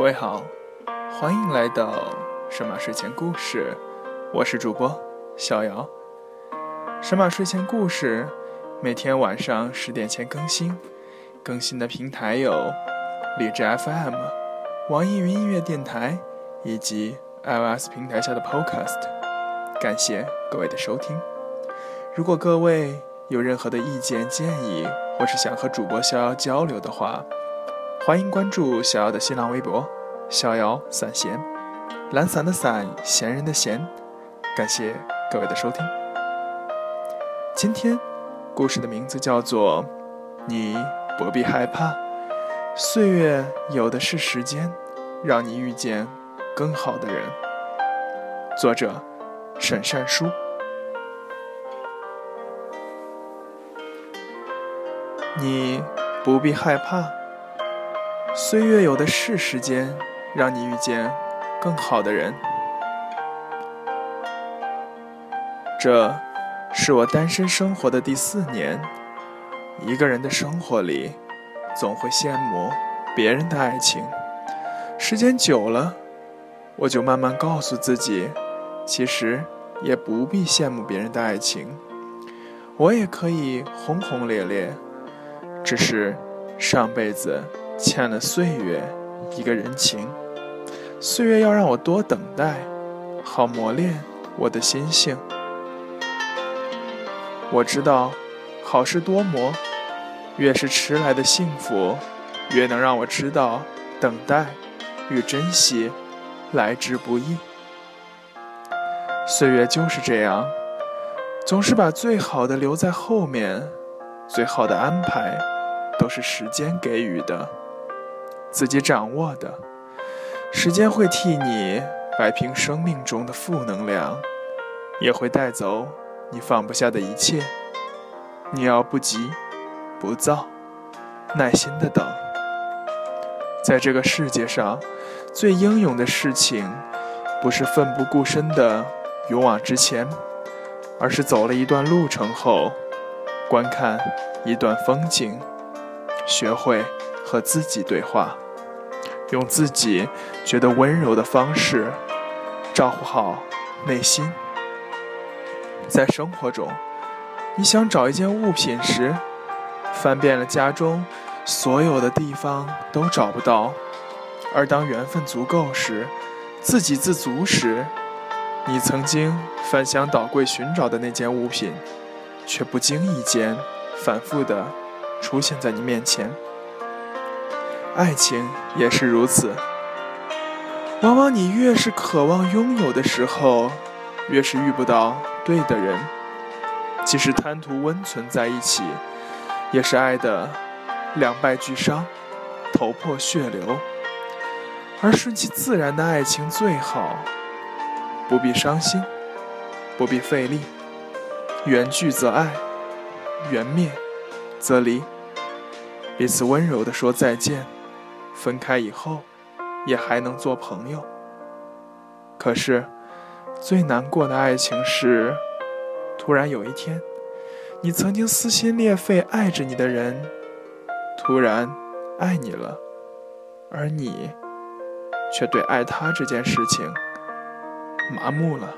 各位好，欢迎来到神马睡前故事，我是主播逍遥。神马睡前故事每天晚上十点前更新，更新的平台有荔枝 FM、网易云音乐电台以及 iOS 平台下的 Podcast。感谢各位的收听。如果各位有任何的意见建议，或是想和主播逍遥交流的话，欢迎关注逍遥的新浪微博“逍遥散闲”，懒散的散，闲人的闲。感谢各位的收听。今天故事的名字叫做《你不必害怕，岁月有的是时间，让你遇见更好的人》。作者沈善书。你不必害怕，岁月有的是时间，让你遇见更好的人。这是我单身生活的第四年，一个人的生活里，总会羡慕别人的爱情。时间久了，我就慢慢告诉自己，其实也不必羡慕别人的爱情，我也可以轰轰烈烈。只是上辈子欠了岁月一个人情，岁月要让我多等待，好磨练我的心性。我知道好事多磨，越是迟来的幸福，越能让我知道等待与珍惜来之不易。岁月就是这样，总是把最好的留在后面。最好的安排，都是时间给予的，自己掌握的。时间会替你摆平生命中的负能量，也会带走你放不下的一切。你要不急，不躁，耐心的等。在这个世界上，最英勇的事情，不是奋不顾身的勇往直前，而是走了一段路程后。观看一段风景，学会和自己对话，用自己觉得温柔的方式照顾好内心。在生活中，你想找一件物品时，翻遍了家中所有的地方都找不到；而当缘分足够时，自给自足时，你曾经翻箱倒柜寻找的那件物品。却不经意间反复的出现在你面前。爱情也是如此，往往你越是渴望拥有的时候，越是遇不到对的人。即使贪图温存在一起，也是爱的两败俱伤，头破血流。而顺其自然的爱情最好，不必伤心，不必费力。缘聚则爱，缘灭则离。彼此温柔地说再见，分开以后也还能做朋友。可是，最难过的爱情是，突然有一天，你曾经撕心裂肺爱着你的人，突然爱你了，而你却对爱他这件事情麻木了。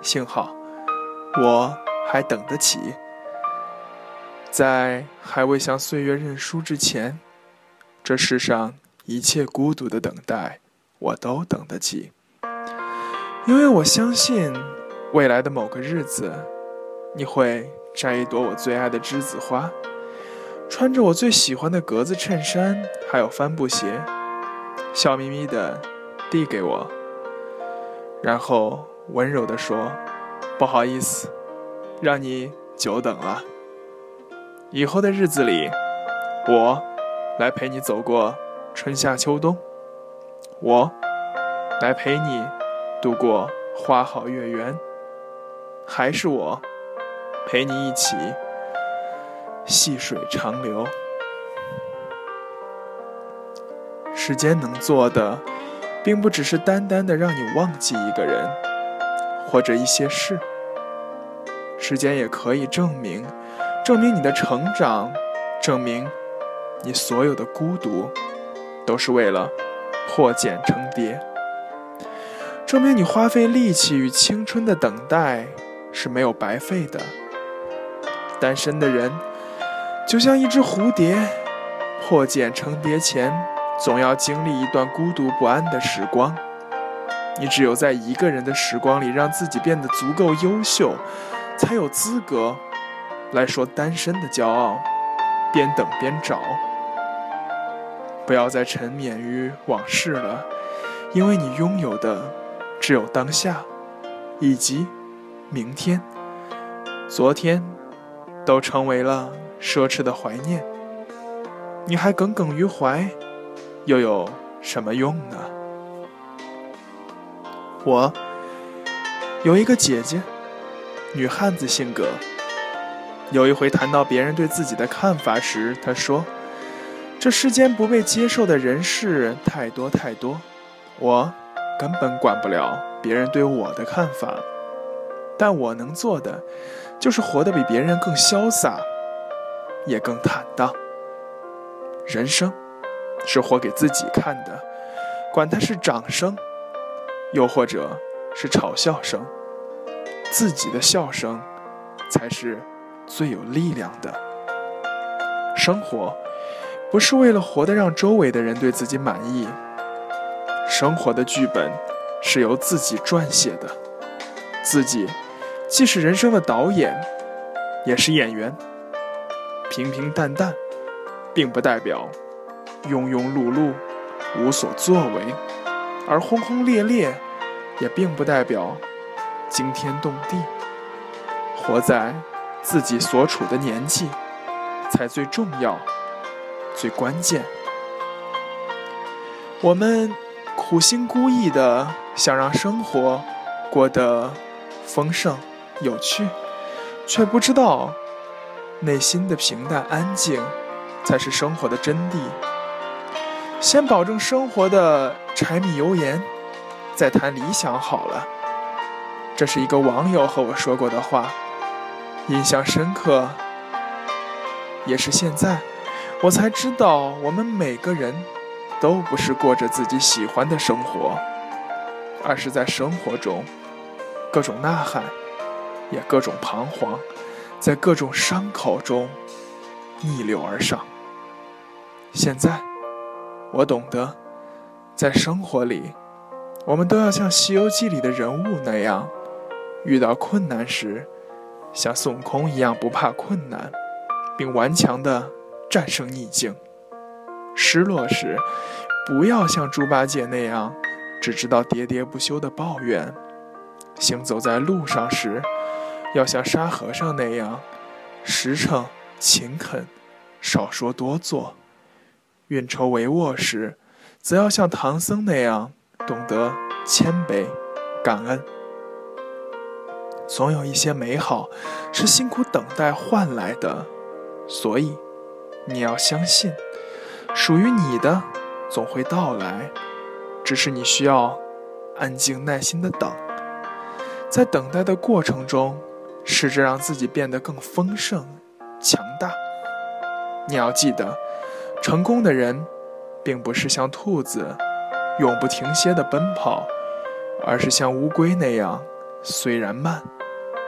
幸好。我还等得起，在还未向岁月认输之前，这世上一切孤独的等待，我都等得起。因为我相信，未来的某个日子，你会摘一朵我最爱的栀子花，穿着我最喜欢的格子衬衫，还有帆布鞋，笑眯眯的递给我，然后温柔地说。不好意思，让你久等了。以后的日子里，我来陪你走过春夏秋冬，我来陪你度过花好月圆，还是我陪你一起细水长流。时间能做的，并不只是单单的让你忘记一个人。或者一些事，时间也可以证明，证明你的成长，证明你所有的孤独都是为了破茧成蝶，证明你花费力气与青春的等待是没有白费的。单身的人就像一只蝴蝶，破茧成蝶前，总要经历一段孤独不安的时光。你只有在一个人的时光里，让自己变得足够优秀，才有资格来说单身的骄傲。边等边找，不要再沉湎于往事了，因为你拥有的只有当下，以及明天。昨天都成为了奢侈的怀念，你还耿耿于怀，又有什么用呢？我有一个姐姐，女汉子性格。有一回谈到别人对自己的看法时，她说：“这世间不被接受的人事太多太多，我根本管不了别人对我的看法。但我能做的，就是活得比别人更潇洒，也更坦荡。人生是活给自己看的，管它是掌声，又或者是嘲笑声，自己的笑声才是。”最有力量的生活，不是为了活得让周围的人对自己满意。生活的剧本是由自己撰写的，自己既是人生的导演，也是演员。平平淡淡，并不代表庸庸碌碌、无所作为；而轰轰烈烈，也并不代表惊天动地。活在。自己所处的年纪，才最重要、最关键。我们苦心孤诣的想让生活过得丰盛、有趣，却不知道内心的平淡安静才是生活的真谛。先保证生活的柴米油盐，再谈理想好了。这是一个网友和我说过的话。印象深刻，也是现在，我才知道，我们每个人都不是过着自己喜欢的生活，而是在生活中各种呐喊，也各种彷徨，在各种伤口中逆流而上。现在，我懂得，在生活里，我们都要像《西游记》里的人物那样，遇到困难时。像孙悟空一样不怕困难，并顽强地战胜逆境。失落时，不要像猪八戒那样只知道喋喋不休的抱怨；行走在路上时，要像沙和尚那样实诚勤恳，少说多做；运筹帷幄时，则要像唐僧那样懂得谦卑感恩。总有一些美好是辛苦等待换来的，所以你要相信，属于你的总会到来，只是你需要安静耐心的等。在等待的过程中，试着让自己变得更丰盛、强大。你要记得，成功的人并不是像兔子永不停歇的奔跑，而是像乌龟那样，虽然慢。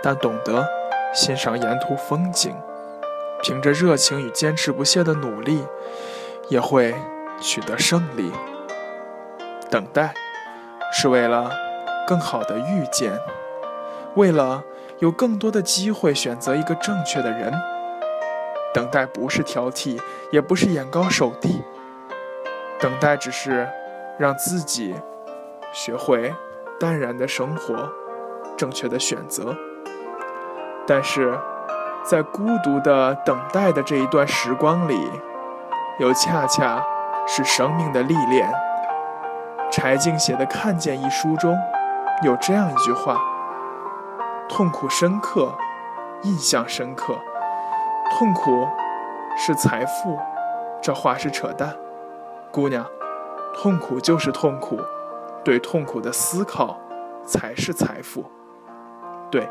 但懂得欣赏沿途风景，凭着热情与坚持不懈的努力，也会取得胜利。等待是为了更好的遇见，为了有更多的机会选择一个正确的人。等待不是挑剔，也不是眼高手低，等待只是让自己学会淡然的生活，正确的选择。但是，在孤独的等待的这一段时光里，又恰恰是生命的历练。柴静写的《看见》一书中有这样一句话：“痛苦深刻，印象深刻。痛苦是财富，这话是扯淡。姑娘，痛苦就是痛苦，对痛苦的思考才是财富。对。”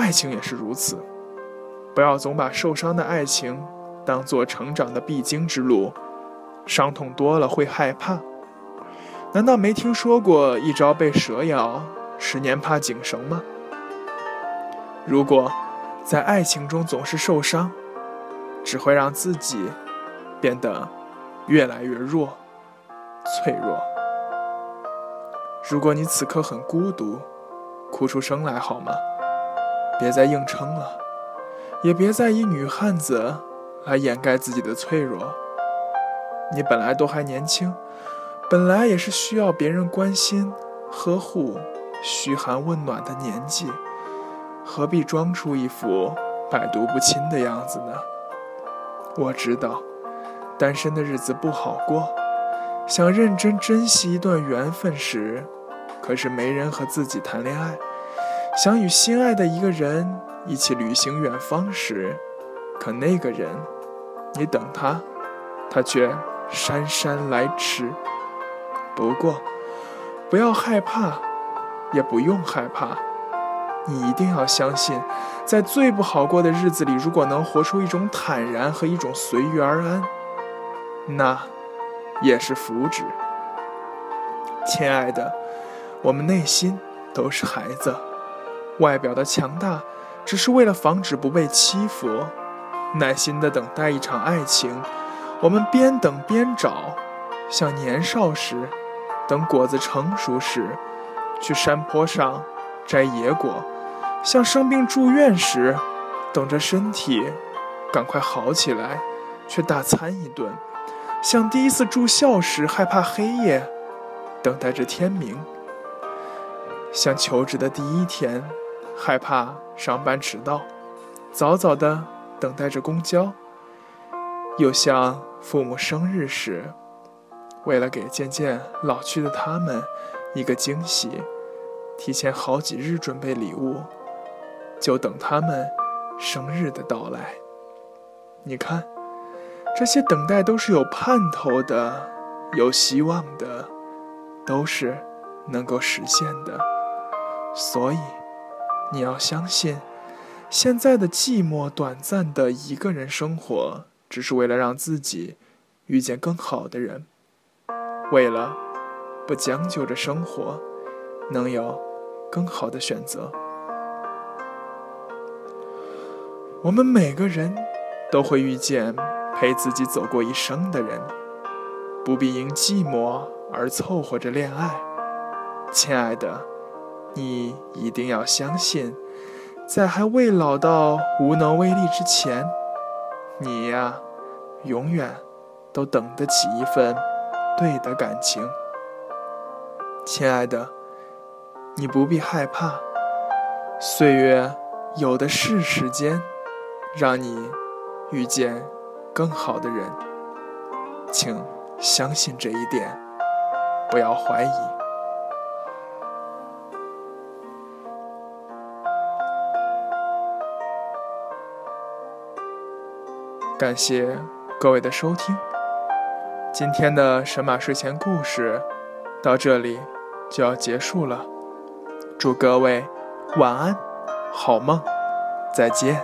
爱情也是如此，不要总把受伤的爱情当做成长的必经之路，伤痛多了会害怕。难道没听说过一朝被蛇咬，十年怕井绳吗？如果在爱情中总是受伤，只会让自己变得越来越弱、脆弱。如果你此刻很孤独，哭出声来好吗？别再硬撑了，也别再以女汉子来掩盖自己的脆弱。你本来都还年轻，本来也是需要别人关心、呵护、嘘寒问暖的年纪，何必装出一副百毒不侵的样子呢？我知道，单身的日子不好过，想认真珍惜一段缘分时，可是没人和自己谈恋爱；想与心爱的一个人一起旅行远方时，可那个人，你等他，他却……姗姗来迟。不过，不要害怕，也不用害怕。你一定要相信，在最不好过的日子里，如果能活出一种坦然和一种随遇而安，那也是福祉。亲爱的，我们内心都是孩子，外表的强大只是为了防止不被欺负，耐心的等待一场爱情。我们边等边找，像年少时，等果子成熟时，去山坡上摘野果；像生病住院时，等着身体赶快好起来，却大餐一顿；像第一次住校时，害怕黑夜，等待着天明；像求职的第一天，害怕上班迟到，早早的等待着公交；又像。父母生日时，为了给渐渐老去的他们一个惊喜，提前好几日准备礼物，就等他们生日的到来。你看，这些等待都是有盼头的，有希望的，都是能够实现的。所以，你要相信，现在的寂寞、短暂的一个人生活。只是为了让自己遇见更好的人，为了不将就着生活，能有更好的选择。我们每个人都会遇见陪自己走过一生的人，不必因寂寞而凑合着恋爱。亲爱的，你一定要相信，在还未老到无能为力之前。你呀，永远都等得起一份对的感情，亲爱的，你不必害怕，岁月有的是时间，让你遇见更好的人，请相信这一点，不要怀疑。感谢各位的收听，今天的神马睡前故事到这里就要结束了。祝各位晚安，好梦，再见。